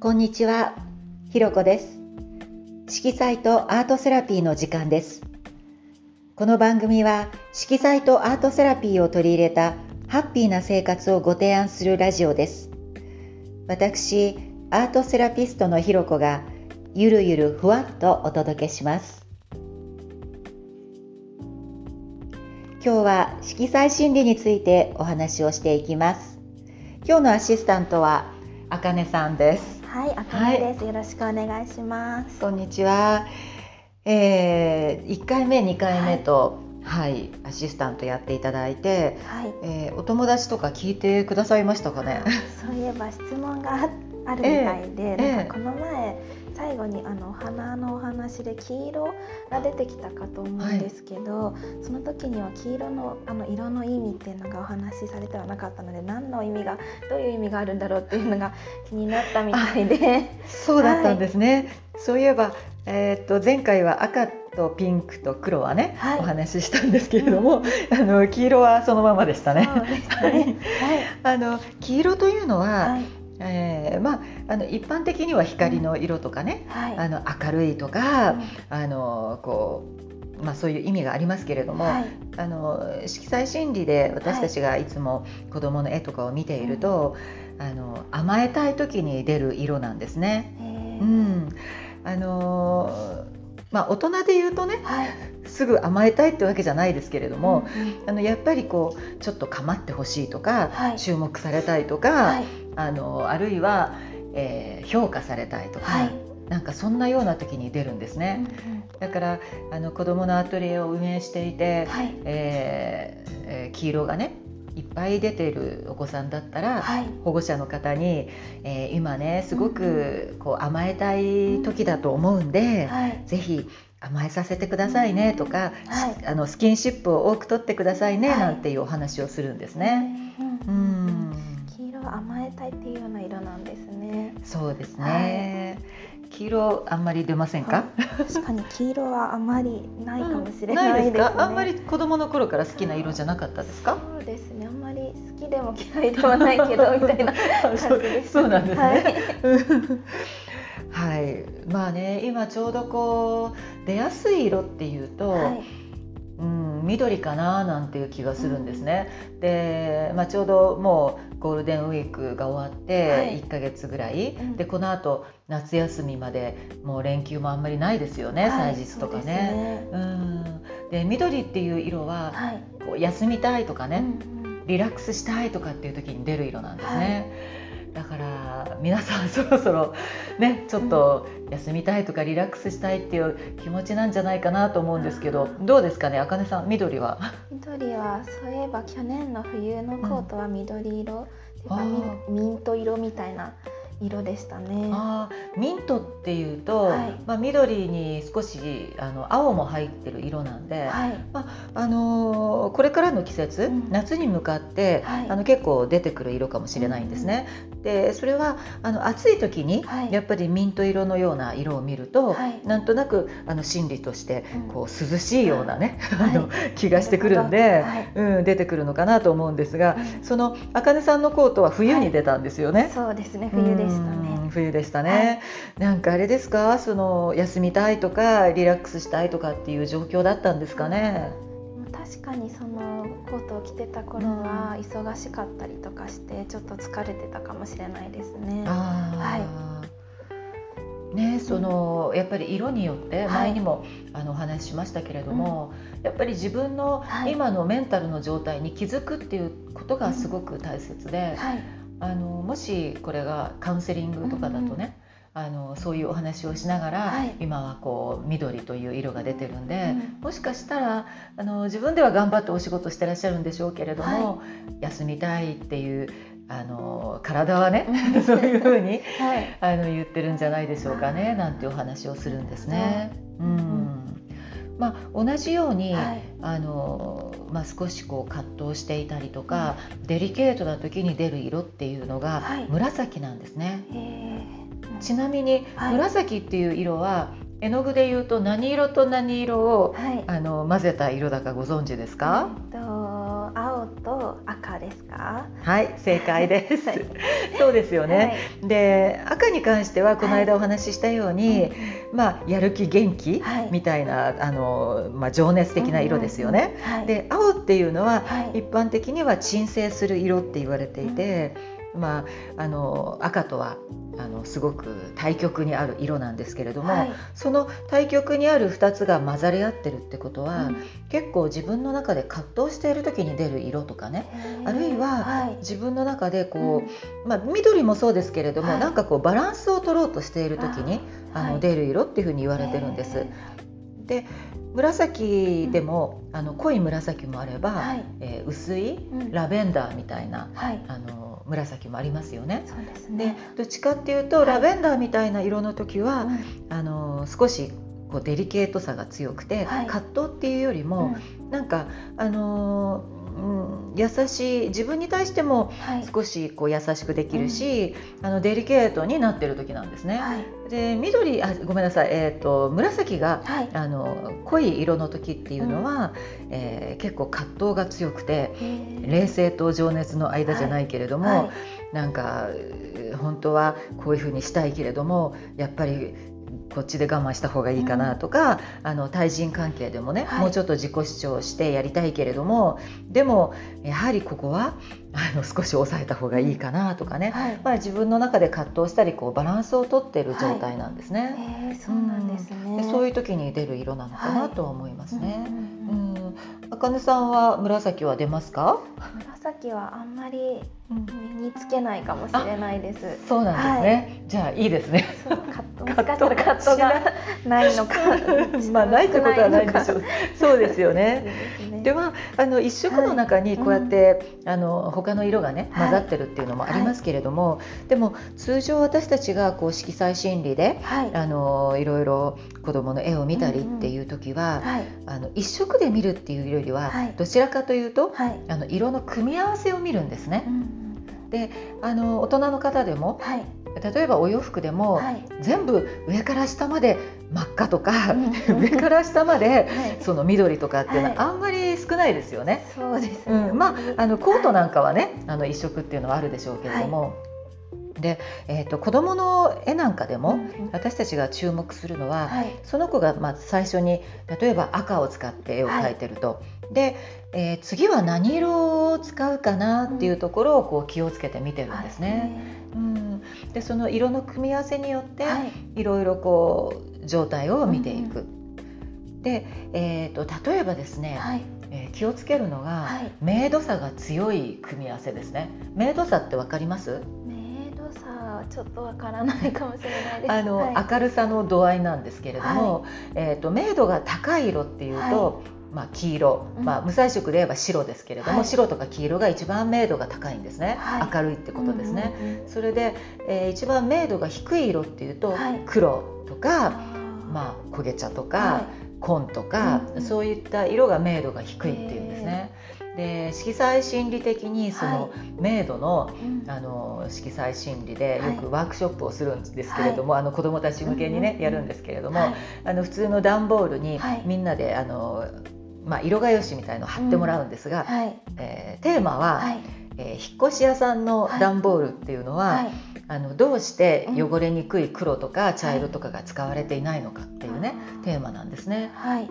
こんにちは、ひろこです。色彩とアートセラピーの時間です。この番組は色彩とアートセラピーを取り入れたハッピーな生活をご提案するラジオです。私、アートセラピストのひろこがゆるゆるふわっとお届けします。今日は色彩心理についてお話をしていきます。今日のアシスタントはあかねさんです。はい、あかねです、よろしくお願いします。こんにちは。えー、1回目、2回目と、はい、アシスタントやっていただいて、はい、えーお友達とか聞いてくださいましたかね？そういえば質問がああるみたいで、ええなんかこの前最後にあのお花のお話で黄色が出てきたかと思うんですけど、その時には黄色のあの色の意味っていうのがお話しされてはなかったので、何の意味がどういう意味があるんだろうっていうのが気になったみたいで、そうだったんですね。そういえば、えーっと前回は赤とピンクと黒はね、はい。お話ししたんですけれども、あの黄色はそのままでしたね。そうでしたね。あの黄色というのは、はい、はい、えーまああの一般的には光の色とかね、はい、あの明るいとか、うん。あのこうまあそういう意味がありますけれども、はい、あの色彩心理で私たちがいつも子供の絵とかを見ていると、あの甘えたい時に出る色なんですね。えー。うん、あのまあ大人で言うとねはい、すぐ甘えたいってわけじゃないですけれども、うんうん。あのやっぱりこうちょっと構ってほしいとか、はい。注目されたいとか、はい、あのあるいは、えー評価されたいとか、はい、なんかそんなような時に出るんですうんね。だからあの子どものアトリエを運営していて、はい、えーえー黄色がねいっぱい出ているお子さんだったら、はい、保護者の方に、えー今ねすごくこう甘えたい時だと思うんで、はい、ぜひ甘えさせてくださいねとか、はい。あのスキンシップを多く取ってくださいね、はい。なんていうお話をするんですね。そうですね、黄色あんまり出ませんか、確かに黄色はあまりないかもしれなでないいですすね。か？あんまり子供の頃から好きな色じゃなかったですか？そうですね。あんまり好きでも嫌いではないけどみたいな感じです。そうなんですね。はい。はい、まあね今ちょうどこう出やすい色っていうと、はいうん、緑かななんていう気がするんですね。で、まあ、ちょうどもうゴールデンウィークが終わってはい1ヶ月ぐらい、うんでこのあと夏休みまでもう連休もあんまりないですよね、はい祭日とかそうね。うん、で緑っていう色ははい。こう休みたいとかね、うんうんリラックスしたいとかっていう時に出る色なんですね。だから皆さんそろそろねちょっと休みたいとかリラックスしたいっていう気持ちなんじゃないかなと思うんですけどどうですかねあかねさん緑は？緑はそういえば去年の冬のコートは緑色、てかあミミント色みたいな色でしたね。あーミントっていうと、はい。まあ、緑に少しあの青も入ってる色なんで、はい。あのーこれからの季節、うん。夏に向かって、はい。あの結構出てくる色かもしれないんですね。でそれはあの暑い時に、はい。やっぱりミント色のような色を見ると、はい。なんとなくあの心理としてうん。こう涼しいようなね、はい。あの気がしてくるんで、はい。うん、出てくるのかなと思うんですが、うん。そのあかねさんのコートは冬に出たんですよね。そうですね。冬でしたうんね。冬でしたね、なんかあれですか？その休みたいとかリラックスしたいとかっていう状況だったんですかね？確かにそのコートを着てた頃は忙しかったりとかしてちょっと疲れてたかもしれないですね。あー。ね、そのやっぱり色によってはい。前にも、あのお話ししましたけれども、やっぱり自分のはい。今のメンタルの状態に気づくっていうことがすごく大切で、はい。あのもしこれがカウンセリングとかだとね、あのそういうお話をしながら、はい。今はこう緑という色が出てるんで、うんもしかしたらあの自分では頑張ってお仕事してらっしゃるんでしょうけれども、休みたいっていうあの体はねうん。そういうふうにはい。あの言ってるんじゃないでしょうかねなんてお話をするんですね。うん。まあ、同じように、はい。あのまあ、少しこう葛藤していたりとか、デリケートな時に出る色っていうのがはい。紫なんですね。えー。ちなみに、はい。紫っていう色は絵の具で言うと何色と何色をはい。あの混ぜた色だかご存知ですか、えっと青と赤でですか？はい正解です、そうですよね、で赤に関してはこの間お話ししたように、まあやる気元気はい。みたいなあの、まあ、情熱的な色ですよね、うんうんうん。はい、で青っていうのははい。一般的には鎮静する色って言われていて、まあ、あの赤とはあのすごく対極にある色なんですけれども、はい。その対極にある2つが混ざり合ってるってことは、うん。結構自分の中で葛藤している時に出る色とかねあるいははい。自分の中でこう、まあ、緑もそうですけれども、はい。なんかこうバランスを取ろうとしている時にあのはい。出る色っていうふうに言われてるんです。で紫でも、あの濃い紫もあれば、はい。えー薄いうん。ラベンダーみたいなはい。あの紫もありますよね。そうですでねどっちかっていうと、はい。ラベンダーみたいな色の時は、うん。あの少しこうデリケートさが強くて、はい。葛藤っていうよりも、なんかあのーうん、優しい。自分に対してもはい。少しこう優しくできるし、あのデリケートになってる時なんですね。はい。で緑あごめんなさい、えー、と紫がはい。あの濃い色の時っていうのは、えー結構葛藤が強くて冷静と情熱の間じゃないけれども、はい。なんかう本当はこういうふうにしたいけれどもやっぱりこっちで我慢した方がいいかなとか、あの対人関係でもね、はい。もうちょっと自己主張してやりたいけれどもでもやはりここはあの少し抑えた方がいいかなとかね、はいまあ、自分の中で葛藤したりこうバランスをとっている状態なんですね。えーそうなんですねでそういう時に出る色なのかなとは思いますね。うんうんううんん、あかねさんは紫は出ますか？紫はあんまり身につけないかもしれないです。そうなんですね。じゃあいいですね。そう葛藤もしかしたら葛藤がないのかまあないってことはないんでしょ少う。そうですよね。ですねではあの一色の中にこうやって、あの他の色がねはい。混ざってるっていうのもありますけれども、でも通常私たちがこう色彩心理ではい。あのいろいろ子供の絵を見たりっていう時は、はい。あの一色で見るっていうよりは、はい。どちらかというとはい。あの色の組み合わせを見るんですね。う。んあの大人の方でもはい例えばお洋服でも、はい。全部上から下まで真っ赤とか、うん。上から下まではい。その緑とかっていうのはい。はあんまり少ないですよね。そうですうね。ん、まああのコートなんかかはね、あの一色っていうのはあるでしょうけれども、で、えー、と子供の絵なんかでも、私たちが注目するのは、はい。その子がまあ最初に例えば赤を使って絵を描いてると、で、えー次は何色を使うかなっていうところをこう気をつけて見てるんですね。うん、でその色の組み合わせによって、はいいろいろこう状態を見ていく。で、えー、と例えばですね、はいえー気をつけるのが、はい明度差が強い組み合わせですね。明度差ってわかります？明度差はちょっとわからないかもしれないです。あの、はい明るさの度合いなんですけれども、えっ、と明度が高い色っていうと、まあ黄色、うん。まあ無彩色で言えば白ですけれども、はい。白とか黄色が一番明度が高いんですね。はい。明るいってことですね。うんうんうん。それで、えー一番明度が低い色っていうと、はい黒とか、あまあ焦げ茶とか、は紺とか、うんうん。そういった色が明度が低いっていうんですね。で色彩心理的にその明度のいうん。あの色彩心理ではい。よくワークショップをするんですけれども、あの子どもたち向けにね、やるんですけれども、はい。あの普通の段ボールにはい。みんなであの、まあ、色画用紙みたいのを貼ってもらうんですが、はい。えーテーマは、はい。えー引っ越し屋さんの段ボールっていうのは、はい。あのどうしてうん。汚れにくい黒とか茶色とかが使われていないのかっていうね、テーマなんですね。はい。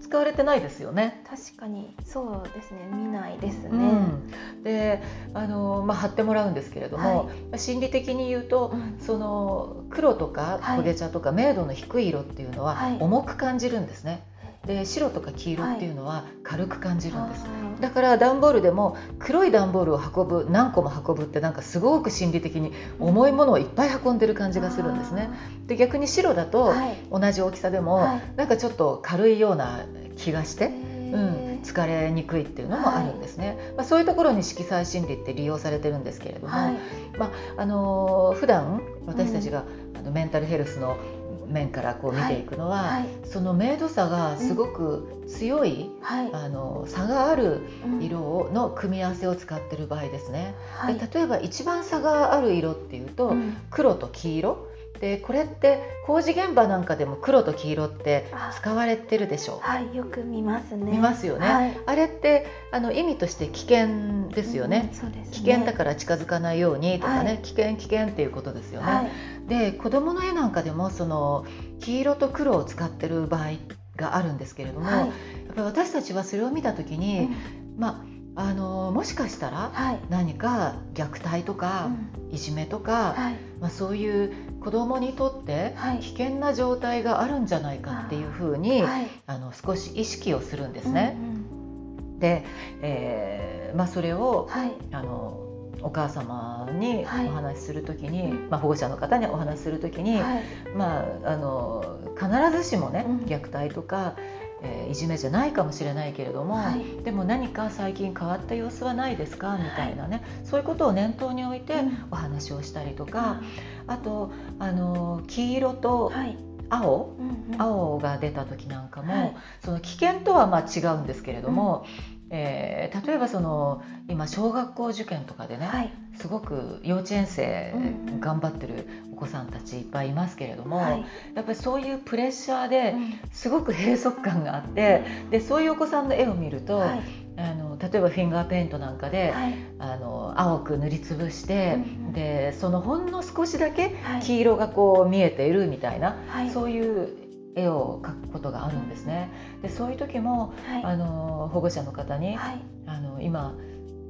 使われてないですよね。確かにそうですね。見ないですね。うん、であの、まあ、貼ってもらうんですけれども、まあ心理的に言うと、うん。その黒とかはい。焦げ茶とか明度の低い色っていうのははい。重く感じるんですね。で白とか黄色っていうのは軽く感じるんです。あー。だから段ボールでも黒い段ボールを運ぶ何個も運ぶってなんかすごく心理的に重いものをいっぱい運んでる感じがするんですね。で逆に白だとはい。同じ大きさでもはい。なんかちょっと軽いような気がして、へうーん、疲れにくいっていうのもあるんですね、まあ、そういうところに色彩心理って利用されてるんですけれども、はい。あのー普段私たちが、あのメンタルヘルスの面からこう見ていくのは、はいその明度差がすごく強い、はい。あの差があるうん。色をの組み合わせを使ってる場合ですね、はい。で例えば一番差がある色っていうと、うん。黒と黄色でこれって工事現場なんかでも黒と黄色ってあ。使われてるでしょはいよく見ますね。見ますよね。はい。あれってあの意味として危険ですよね。うん、そうですね。危険だから近づかないようにとかね、はい。危険危険っていうことですよね、はい。で子供の絵なんかでもその黄色と黒を使ってる場合があるんですけれども、はい。やっぱり私たちはそれを見た時に、まああのもしかしたらはい。何か虐待とか、いじめとか、はい。まあ、そういう子供にとってはい。危険な状態があるんじゃないかっていうふうに、はい。あの少し意識をするんですね。うんで、えーまあ、それをうんはい。あのお母様にはい。お話しするときに、うん。まあ、保護者の方にお話しするときに、はい。まあ、あの必ずしもね、うん。虐待とか、えーいじめじゃないかもしれないけれども、はい。でも何か最近変わった様子はないですか？みたいなね、そういうことを念頭に置いてうん。お話をしたりとか、あとあの黄色とはい。青、うんうん。青が出た時なんかも、はい。その危険とはまあ違うんですけれども、えー例えばその今小学校受験とかでね、はい。すごく幼稚園生うんうん。頑張ってるお子さんたちいっぱいいますけれども、はい。やっぱりそういうプレッシャーでうん。すごく閉塞感があってでそういうお子さんの絵を見ると、はいあの例えばフィンガーペイントなんかで、はい。あの青く塗りつぶして、うんうん。でそのほんの少しだけはい。黄色がこう見えているみたいな、はい。そういう絵を描くことがあるんですね。でそういう時もはい。あの保護者の方に、はい。あの今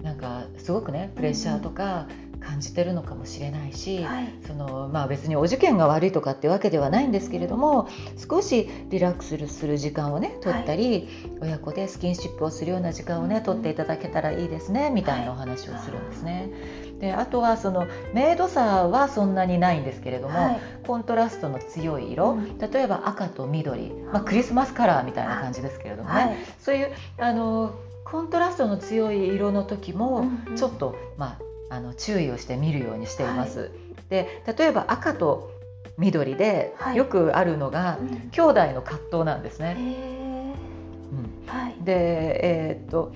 なんかすごくねプレッシャーとか感じてるのかもしれないし、はい。そのまあ、別にお受験が悪いとかってわけではないんですけれども少しリラックスする時間をね取ったり、親子でスキンシップをするような時間をね取っていただけたらいいですねみたいなお話をするんですね。であとはその明度差はそんなにないんですけれども、はい。コントラストの強い色、うん。例えば赤と緑、まあ、クリスマスカラーみたいな感じですけれどもね、はい。そういうあのコントラストの強い色の時もちょっと、まあ、あの注意をして見るようにしています。で例えば赤と緑ではい。よくあるのが、うん。兄弟の葛藤なんですね。うん。はい。でえーっと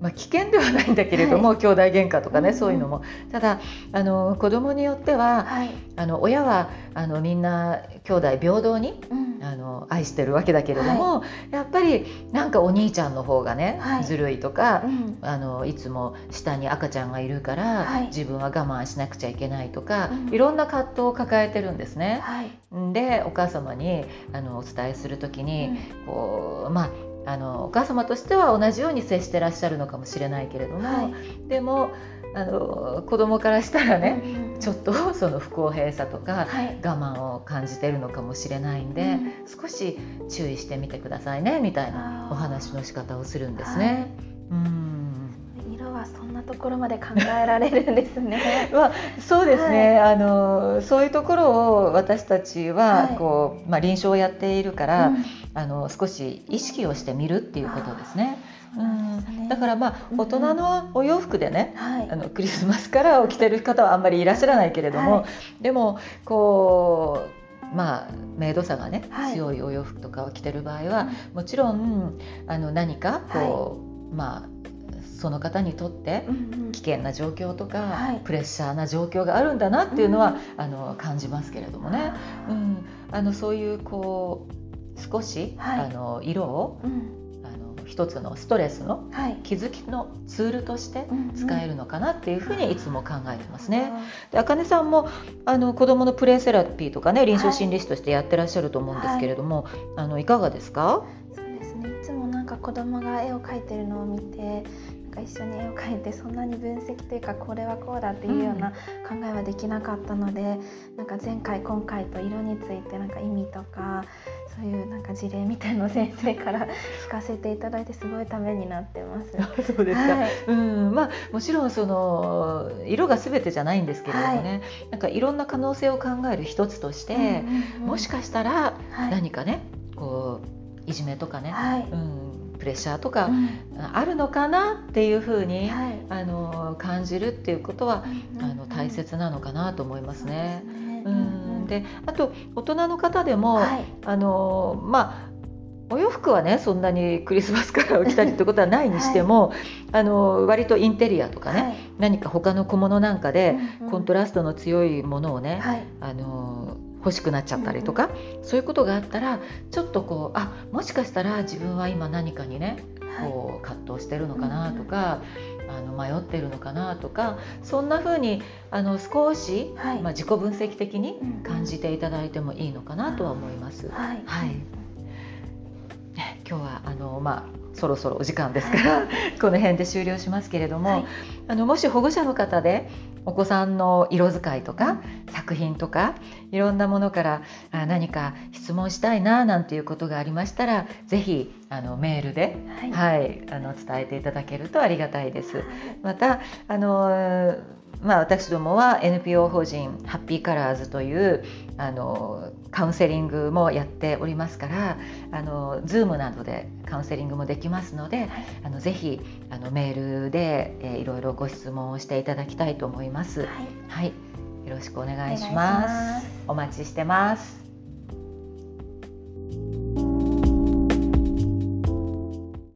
まあ、危険ではないんだけれども、兄弟喧嘩とかね、うんうん。そういうのも。ただあの子供によってははい。あの親はあのみんな兄弟平等にうん。あの愛してるわけだけれども、やっぱりなんかお兄ちゃんの方がね、はい。ずるいとか、うん。あのいつも下に赤ちゃんがいるから、はい。自分は我慢しなくちゃいけないとか、うん。いろんな葛藤を抱えてるんですね。はい。でお母様にあのお伝えする時に、こうまああのお母様としては同じように接してらっしゃるのかもしれないけれども、はい。でもあの子供からしたらね、うんうんちょっと その不公平さとか、はい。我慢を感じてるのかもしれないんで、うん。少し注意してみてくださいねみたいなお話の仕方をするんですね。うん。色はそんなところまで考えられるんですね。まあ、そうですね、あのそういうところを私たちははい。こう、まあ、臨床をやっているから、うん。あの少し意識をしてみるっていうことですね。そうなんだからまあうん。大人のお洋服でね、はい。あのクリスマスカラーを着てる方はあんまりいらっしゃらないけれども、はい。でもこうまあ明度差がね、はい。強いお洋服とかを着てる場合はもちろんあの何かこう、まあその方にとって危険な状況とか、はい。プレッシャーな状況があるんだなっていうのは、あの感じますけれどもね、うん、あのそういうこう少し、はい。あの色を一つのストレスのはい。気づきのツールとして使えるるのかなっていうふうにい。つも考えてますね。で、あかねさんもあの子どものプレイセラピーとかね臨床心理士としてやってらっしゃると思うんですけれども、い、あのいかがですか？そう子供が絵を描いてるのを見てなんか一緒に絵を描いてそんなに分析というかこれはこうだっていうような考えはできなかったので、なんか前回今回と色についてなんか意味とかそういうなんか事例みたいのを先生から 聞かせていただいてすごいためになってます。そうですか。はい。うん、まあもちろんその色が全てじゃないんですけれどもね、なんかいろんな可能性を考える一つとして、うんうんうん。もしかしたらはい。何かね、こういじめとかね、はい。うん、プレッシャーとかうん。あるのかなっていうふうに、はい。あの感じるっていうことは、あの大切なのかなと思いますね。そうん、であと大人の方でも、はい。あのまあお洋服はねそんなにクリスマスカラーを着たりってことはないにしても、あの割とインテリアとかね、はい。何か他の小物なんかで、コントラストの強いものをね、はい。あの欲しくなっちゃったりとか、そういうことがあったらちょっとこうあもしかしたら自分は今何かにねこう葛藤してるのかなとか、あの迷ってるのかなとかそんな風にあの少し、はい、まあ、自己分析的に感じていただいてもいいのかなとは思います。はい、はい、今日はあの、まあそろそろお時間ですから、この辺で終了しますけれども、はい、あのもし保護者の方でお子さんの色使いとか、うん、作品とかいろんなものからあ何か質問したいななんていうことがありましたらぜひあのメールで、はい、はい、あの伝えていただけるとありがたいです。またあのまあ、私どもは NPO 法人ハッピーカラーズというあのカウンセリングもやっておりますからあの Zoom などでカウンセリングもできますので、あのぜひあのメールで、えー、いろいろご質問をしていただきたいと思います。はい、はい、よろしくお願いします。お待ちしてます。